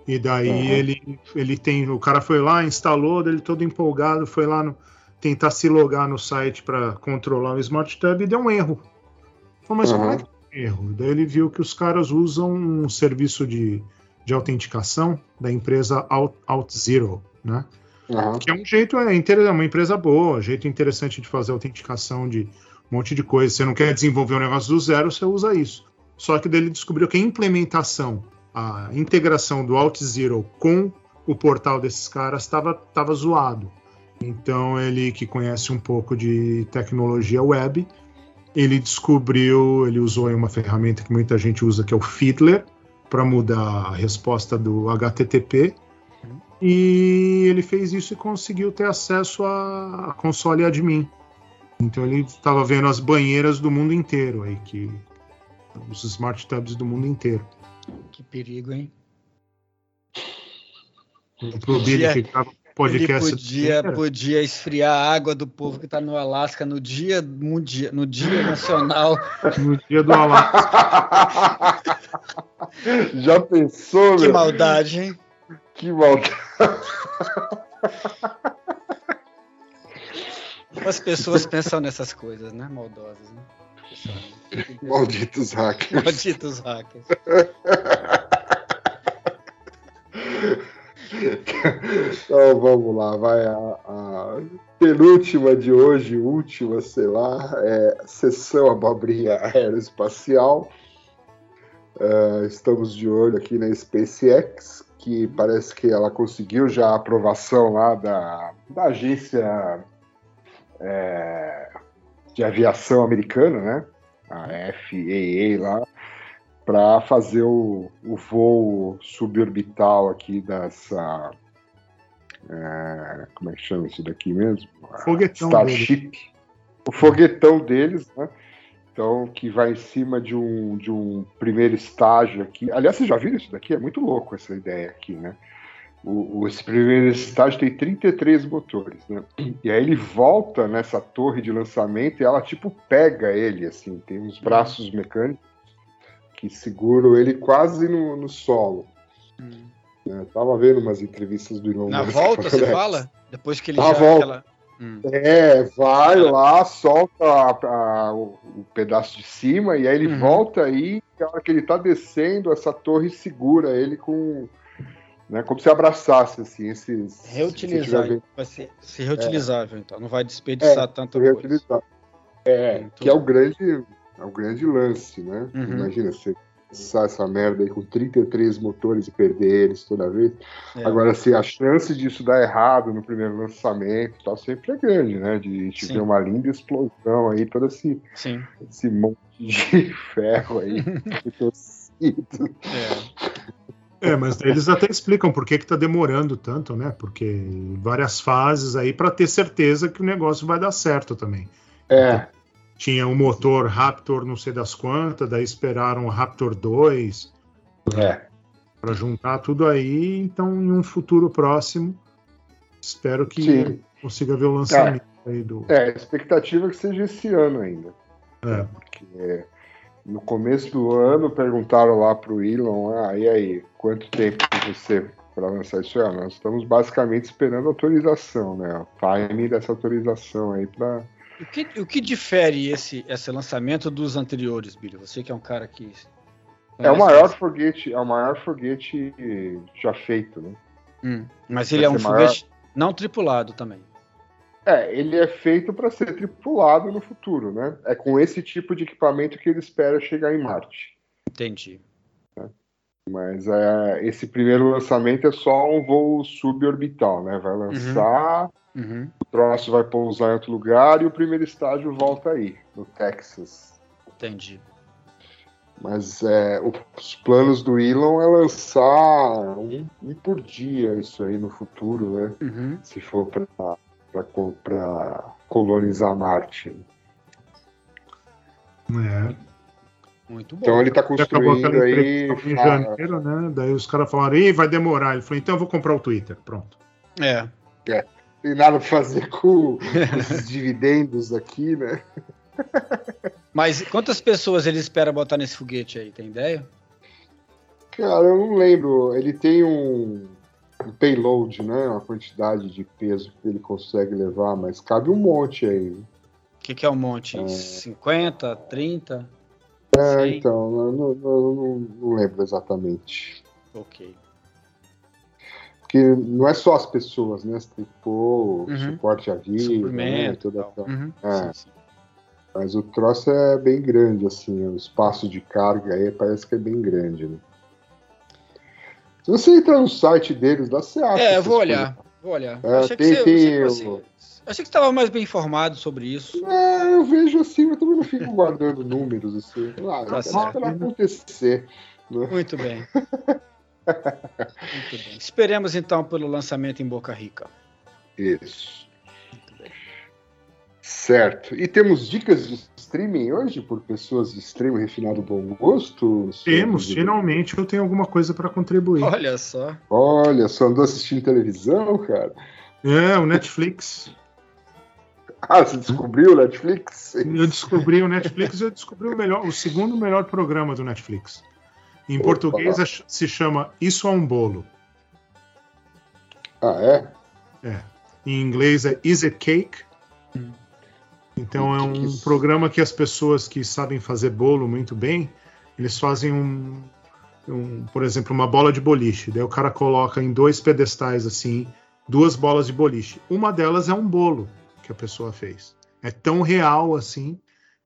e daí Uhum. ele, ele tem. O cara foi lá, instalou, ele todo empolgado, foi lá no- tentar se logar no site para controlar o Smart Tab e deu um erro. Falei, mas como é Uhum. que deu um erro? Daí ele viu que os caras usam um serviço de, de autenticação da empresa Out, OutZero, né? Aham. Que é um jeito, é é uma empresa boa, jeito interessante de fazer autenticação de um monte de coisa. Você não quer desenvolver um negócio do zero, você usa isso. Só que daí ele descobriu que a implementação, a integração do AltZero com o portal desses caras estava tava zoado. Então ele que conhece um pouco de tecnologia web, ele descobriu, ele usou uma ferramenta que muita gente usa que é o Fiddler para mudar a resposta do HTTP e ele fez isso e conseguiu ter acesso a, a console admin. Então ele estava vendo as banheiras do mundo inteiro aí, que os smart tabs do mundo inteiro. Que perigo, hein? Pro Billy Podia- que grava Ele podcast. podia, podia esfriar a água do povo que está no Alasca no dia, mundial, no dia nacional. [LAUGHS] No dia do Alasca. Já pensou, Que meu? maldade, hein? Que maldade. As pessoas pensam nessas coisas, né? Maldosas, né? Malditos hackers. Malditos hackers. Então vamos lá, vai a, a penúltima de hoje, última, sei lá, é sessão abobrinha aeroespacial. É, estamos de olho aqui na SpaceX, que parece que ela conseguiu já a aprovação lá da, da agência é, de aviação americana, né? A FAA lá, para fazer o, o voo suborbital aqui dessa. é, como é que chama isso daqui mesmo? Foguetão Starship. O foguetão deles, né? Então, que vai em cima de um, de um primeiro estágio aqui. Aliás, vocês já viram isso daqui? É muito louco essa ideia aqui, né? O, o- esse primeiro estágio tem 33 motores, né? E aí ele volta nessa torre de lançamento e ela, tipo, pega ele, assim. Tem uns braços mecânicos que seguram ele quase no, no solo. né? Tava vendo umas entrevistas do Elon Na Musk volta, você fala? Depois que ele Na já. volta. aquela- Hum. É, vai lá, solta a- a- o, o pedaço de cima e aí ele Uhum. volta aí, e a hora que ele tá descendo, essa torre segura ele com. Né, como se abraçasse, assim, esses. Reutilizável. Vai ser, ser reutilizável, então. Não vai desperdiçar É, tanta coisa. reutilizar. É, Muito que é o grande, é o grande lance, né? Uhum. Imagina você lançar essa merda aí com 33 motores e perder eles toda vez. É. Agora, assim, a chance disso dar errado no primeiro lançamento tá sempre é grande, né? De a gente Sim. ver uma linda explosão aí, todo esse, Sim. esse monte de [LAUGHS] ferro aí torcido. É. É, mas eles até explicam por que que tá demorando tanto, né? Porque várias fases aí para ter certeza que o negócio vai dar certo também. É, Tinha o motor Raptor não sei das quantas, daí esperaram o Raptor 2 é. para juntar tudo aí, então em um futuro próximo espero que Sim. consiga ver o lançamento aí do É, a expectativa é que seja esse ano ainda. É. Porque no começo do ano perguntaram lá pro Elon, ah, e aí, quanto tempo você para lançar isso? Ah, nós estamos basicamente esperando a autorização, né? O time dessa autorização aí para O que, o que difere esse, esse lançamento dos anteriores, Billy? Você que é um cara que. É o maior isso. foguete, é o maior foguete já feito, né? Hum, Mas ele Vai é um ser maior. foguete não tripulado também. É, ele é feito para ser tripulado no futuro, né? É com esse tipo de equipamento que ele espera chegar em Marte. Entendi. Mas é, esse primeiro lançamento é só um voo suborbital, né? Vai lançar, Uhum. O troço vai pousar em outro lugar e o primeiro estágio volta aí, no Texas. Entendi. Mas é, os planos do Elon é lançar um, um por dia isso aí no futuro, né? Uhum. Se for para colonizar Marte. É. Muito bom. Então ele está acabou construindo aí. em janeiro, né? Daí os caras falaram, Ih, vai demorar. Ele falou, então eu vou comprar o Twitter. Pronto. É. Tem nada pra fazer [LAUGHS] com esses dividendos aqui, né? Mas quantas pessoas ele espera botar nesse foguete aí? Tem ideia? Cara, eu não lembro. Ele tem um, um payload, né? Uma quantidade de peso que ele consegue levar, mas cabe um monte aí. O que, que é um monte? É. 50, 30? É, então, eu não, eu não lembro exatamente. Ok. Porque não é só as pessoas, né? Você tem que pôr o Uhum. suporte à vida, né? Toda tal. aquela- Uhum. É. Sim, sim. Mas o troço é bem grande, assim, o espaço de carga aí parece que é bem grande, né? Se você entrar no site deles, lá você acha. É, vou coisas. olhar. Vou olhar. É, achei, que tem- você, tem achei que você- achei que estava mais bem informado sobre isso. É, eu vejo assim, mas também não fico guardando números, assim. Ah, Tá certo. vai acontecer. Bem. Muito bem. [LAUGHS] Esperemos então pelo lançamento em Boca Rica. Isso. Certo. E temos dicas de streaming hoje por pessoas de extremo e refinado bom gosto? Temos, senhor? finalmente eu tenho alguma coisa para contribuir. Olha só. Olha, só andou assistindo televisão, cara? É, o Netflix. [LAUGHS] Ah, você descobriu o Netflix? Eu descobri o Netflix, eu descobri o melhor, o segundo melhor programa do Netflix. Em Opa. português se chama Isso é um bolo. Ah, é? É. Em inglês é Is It Cake? Então é que um programa que as pessoas que sabem fazer bolo muito bem, eles fazem um, um, por exemplo, uma bola de boliche. Daí o cara coloca em dois pedestais assim, duas bolas de boliche. Uma delas é um bolo que a pessoa fez. É tão real assim.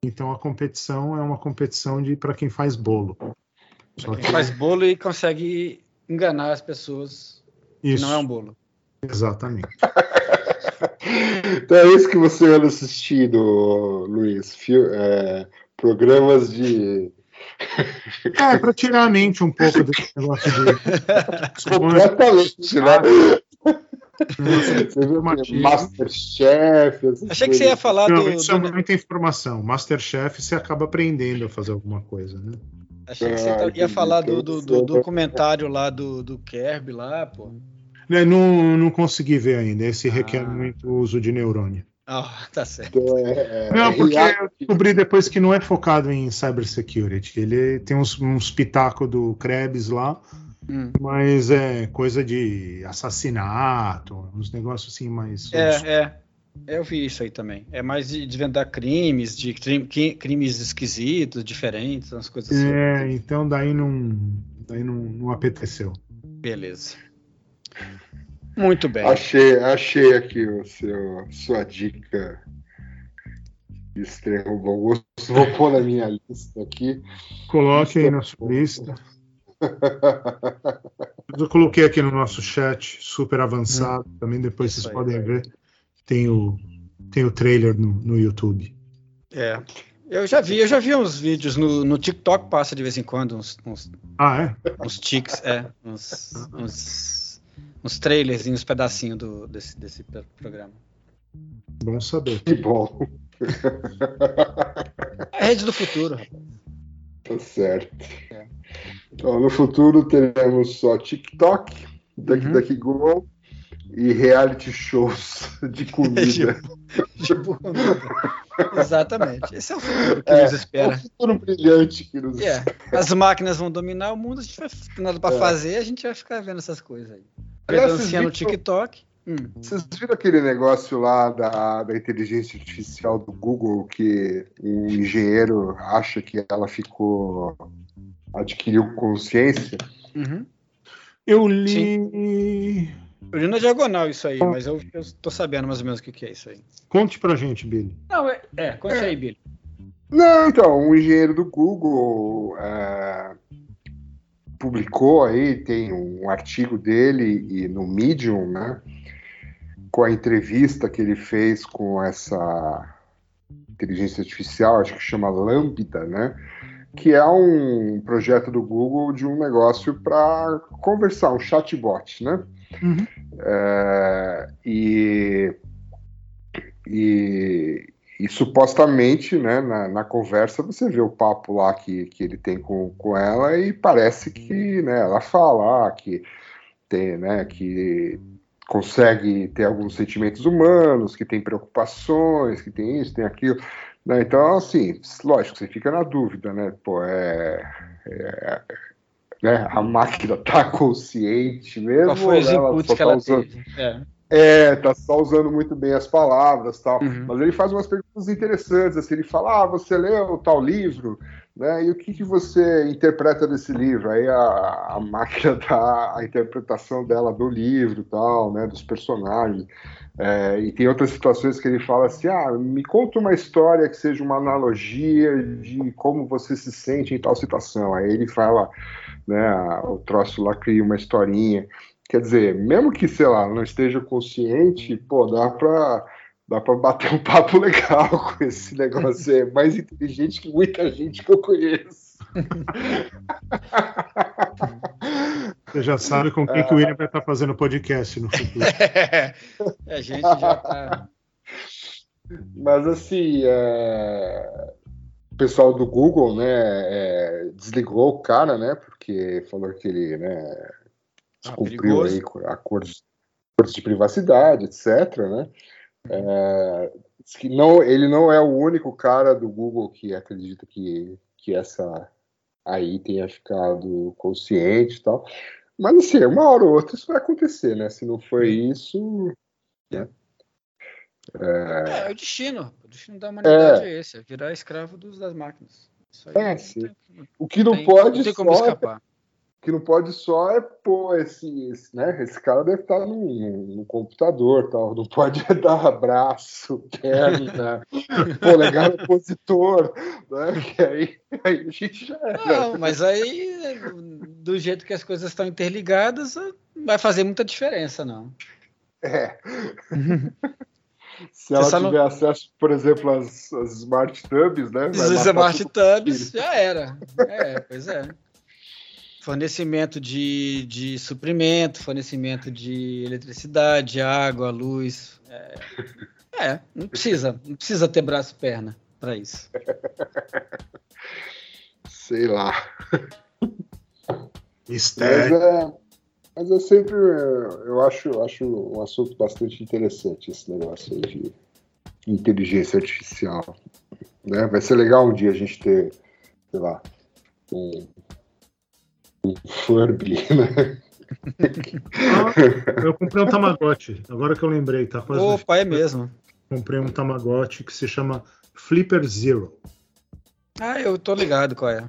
Então a competição é uma competição de para quem faz bolo. Só que faz [LAUGHS] bolo e consegue enganar as pessoas que isso, não é um bolo. exatamente. Então é isso que você anda assistindo, Luiz. Fio- é, programas de. [LAUGHS] É, para tirar a mente um pouco desse negócio de [LAUGHS] Completamente, né? Masterchef. Achei que você ia falar Não, do. isso é muita informação. Masterchef você acaba aprendendo a fazer alguma coisa, né? Achei que você Ah, tá- ia falar do, do, do Então, documentário lá do, do Kirby lá, pô. Né, Não, não consegui ver ainda. Esse requer Ah. muito uso de neurônio. Ah, [LAUGHS] tá certo. Então, é, é, Não, porque eu descobri depois que não é focado em cybersecurity. Ele tem uns, uns pitacos do Krebs lá, Hum. mas é coisa de assassinato, uns negócios assim mais. É, é. Eu vi isso aí também. É mais de desvendar crimes, de crim- cri- crimes esquisitos, diferentes, umas coisas assim. É, então daí não, daí não, não apeteceu. Beleza. Muito bem. Achei, achei aqui o seu, sua dica de extremo bom gosto. Vou pôr na minha lista aqui. Coloque aí na sua lista. Eu coloquei aqui no nosso chat, super avançado. Também depois Isso vocês aí. podem ver. Tem o, tem o trailer no, no YouTube. É. Eu já vi, eu já vi uns vídeos no, no TikTok, passa de vez em quando, uns, uns, Ah, é? uns tics, é, uns, uns, uns trailers, uns pedacinhos do, desse, desse pro- programa. Bom saber. Que bom, É a rede do futuro, rapaz. tá certo. Então, no futuro teremos só TikTok, daqui Uhum. daqui Google e reality shows [LAUGHS] de comida. [LAUGHS] Tipo, exatamente. Esse é o futuro que É, nos É um espera. futuro brilhante que nos É, as máquinas vão dominar o mundo, a gente vai ter nada para É. fazer, a gente vai ficar vendo essas coisas aí. Dancinha vocês no viram- TikTok. Hum. Vocês viram aquele negócio lá da, da inteligência artificial do Google que um engenheiro acha que ela ficou. adquiriu consciência? Uhum. Eu li. Eu li na diagonal isso aí, mas eu, eu tô sabendo mais ou menos o que, que é isso aí. Conte pra gente, Billy. Não, é, é conte aí, Billy. Não, então, um engenheiro do Google é, publicou aí, tem um artigo dele e no Medium, né? Com a entrevista que ele fez com essa inteligência artificial, acho que chama Lambda, né? Que é um projeto do Google de um negócio para conversar, um chatbot, né? Uhum. É, e, e, e supostamente, né, na, na, conversa, você vê o papo lá que, que ele tem com, com ela e parece que né, ela fala ah, que tem, né, que consegue ter alguns sentimentos humanos, que tem preocupações, que tem isso, tem aquilo. Né? Então, assim, lógico, você fica na dúvida, né? Pô, é, é né? A máquina tá consciente mesmo. Qual foi os inputs que tá ela usando... teve? É. É, tá só usando muito bem as palavras tal. Uhum. Mas ele faz umas perguntas interessantes, assim, ele fala, ah, você leu tal livro, né? E o que, que você interpreta desse livro? Aí a, a máquina [LAUGHS] dá a interpretação dela do livro tal, né? Dos personagens. É, e tem outras situações que ele fala assim, ah, me conta uma história que seja uma analogia de como você se sente em tal situação. Aí ele fala, né, o troço lá cria uma historinha. Quer dizer, mesmo que, sei lá, não esteja consciente, pô, dá pra, dá pra bater um papo [LAUGHS] legal com esse negócio. É mais inteligente que muita gente que eu conheço. Você já sabe com quem que o William vai estar fazendo podcast no futuro. [LAUGHS] É, a gente já tá. Mas assim, é... o pessoal do Google, né, é... desligou o cara, né, porque falou que ele, né, descumpriu Ah, aí acordos, acordos de privacidade, etc, né. É... não, ele não é o único cara do Google que acredita que, que essa aí tenha ficado consciente e tal. Mas assim, uma hora ou outra isso vai acontecer, né? Se não foi isso, né? É, é o destino. O destino da humanidade é, esse, é virar escravo dos, das máquinas. Isso aí É, tem- O que não tem- pode não tem como só, escapar. o que não pode só é pô, esse, esse, né? Esse cara deve estar no, computador, tal. Não pode [LAUGHS] dar abraço, perna, [LAUGHS] polegar opositor, né? Que aí, aí a gente já era. Não, mas aí, do jeito que as coisas estão interligadas, não vai fazer muita diferença, não. É. [LAUGHS] Se ela só não- tiver acesso, por exemplo, às, às smart tubs, né? Os matar smart tubs já era. É, pois é. Fornecimento de, de suprimento, fornecimento de eletricidade, água, luz. É, é, não precisa, não precisa ter braço e perna para isso. [LAUGHS] Sei lá. Mas Mistério. Mas é sempre. é, Eu acho, acho um assunto bastante interessante esse negócio aí de inteligência artificial. Né? Vai ser legal um dia a gente ter, sei lá, um, um Furby, [LAUGHS] né? Ah, eu comprei um Tamagotchi. Agora que eu lembrei, tá quase. Opa, é mesmo. comprei um Tamagotchi que se chama Flipper Zero. Ah, eu tô ligado qual é.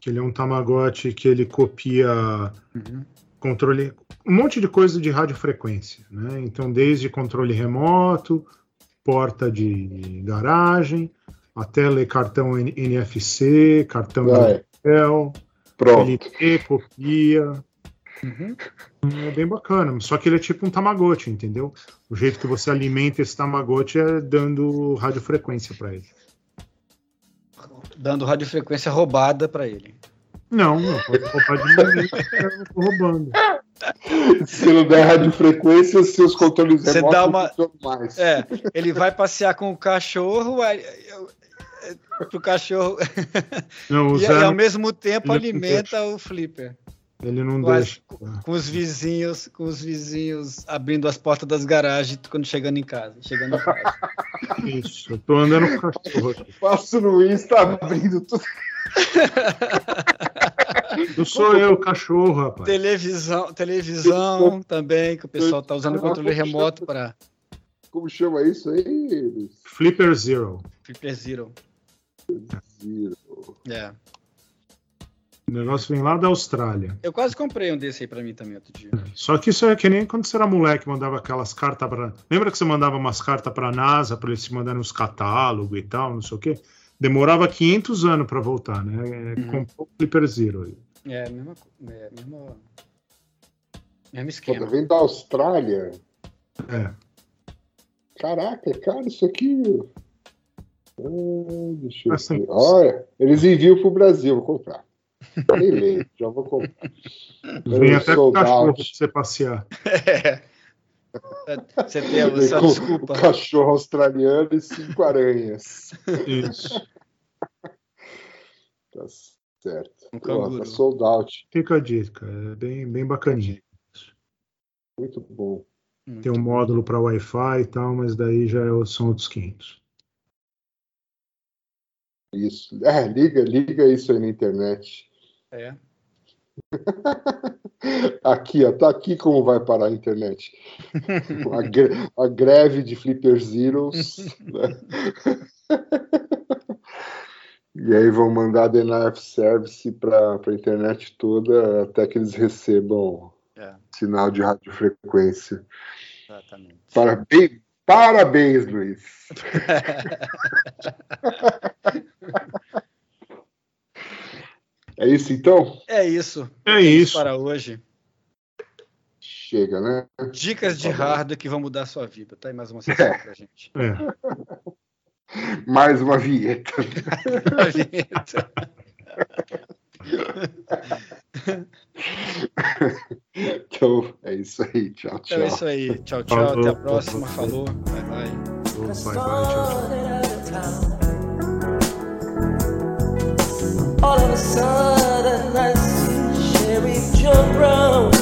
Que ele é um Tamagotchi que ele copia controle, um monte de coisa de radiofrequência, né? Então, desde controle remoto, porta de garagem, até ler cartão NFC, cartão ele pronto. lê, copia. Uhum. É bem bacana, só que ele é tipo um Tamagotchi, entendeu? O jeito que você alimenta esse Tamagotchi é dando radiofrequência para ele. Dando radiofrequência roubada para ele. Não, não pode roubar de ninguém, eu tô roubando. Se não der radiofrequência, os seus controles Você dá não uma- mais. É, ele vai passear com o cachorro, aí, eu- é, pro cachorro Não, [LAUGHS] e, e ao mesmo tempo não alimenta o flipper. Ele não Quase deixa. com os vizinhos, com os vizinhos abrindo as portas das garagens quando chegando em casa, chegando em casa. Isso, eu tô andando com o cachorro aqui. [LAUGHS] Passo no Insta abrindo tudo. Eu sou eu, cachorro, rapaz. televisão, televisão também que o pessoal tá usando o controle remoto para Como chama isso aí? Flipper Zero. flipper zero. Zero. É. O negócio vem lá da Austrália. Eu quase comprei um desse aí para mim também outro dia. Só que isso é que nem quando você era moleque, mandava aquelas cartas para. Lembra que você mandava umas cartas para a NASA para eles te mandarem uns catálogos e tal, não sei o quê? Demorava 500 anos para voltar, né? É, Uhum. Comprou o Flipper Zero. aí. É, mesma, é, mesmo, mesmo esquema. vendo da Austrália? É. Caraca, cara, isso aqui. Ah, deixa eu ver. Olha, eles enviam pro Brasil, vou comprar. Nem leio, já vou comprar. Vem até com o cachorro out. pra você passear. É. Você tem a sua com desculpa. um cachorro australiano e cinco aranhas. Isso. [LAUGHS] Tá certo. Um Pô, tá sold out. Fica a dica. É bem, bem bacaninha. Muito bom. Tem um módulo para Wi-Fi e tal, mas daí já é- são outros 500. Isso. É, liga, liga isso aí na internet. É. [LAUGHS] Aqui, ó, tá aqui como vai parar a internet. A, gre- a greve de Flipper Zeros. né? E aí vão mandar deny of service para a internet toda até que eles recebam É, sinal de radiofrequência. exatamente. Parabéns, parabéns Luiz. [LAUGHS] É isso então? É isso. É isso. Para hoje. Chega, né? Dicas de Tá bom. hardware que vão mudar a sua vida. Tá aí mais uma sessão pra gente. [LAUGHS] É. [LAUGHS] Mais uma vinheta. A vinheta. [LAUGHS] Então é isso aí. Tchau, tchau. Então é isso aí. Tchau, tchau. Falou. Até a próxima. Falou. Bye, bye. Bye, bye, tchau, tchau. All of a sudden, I see Sherry jump round.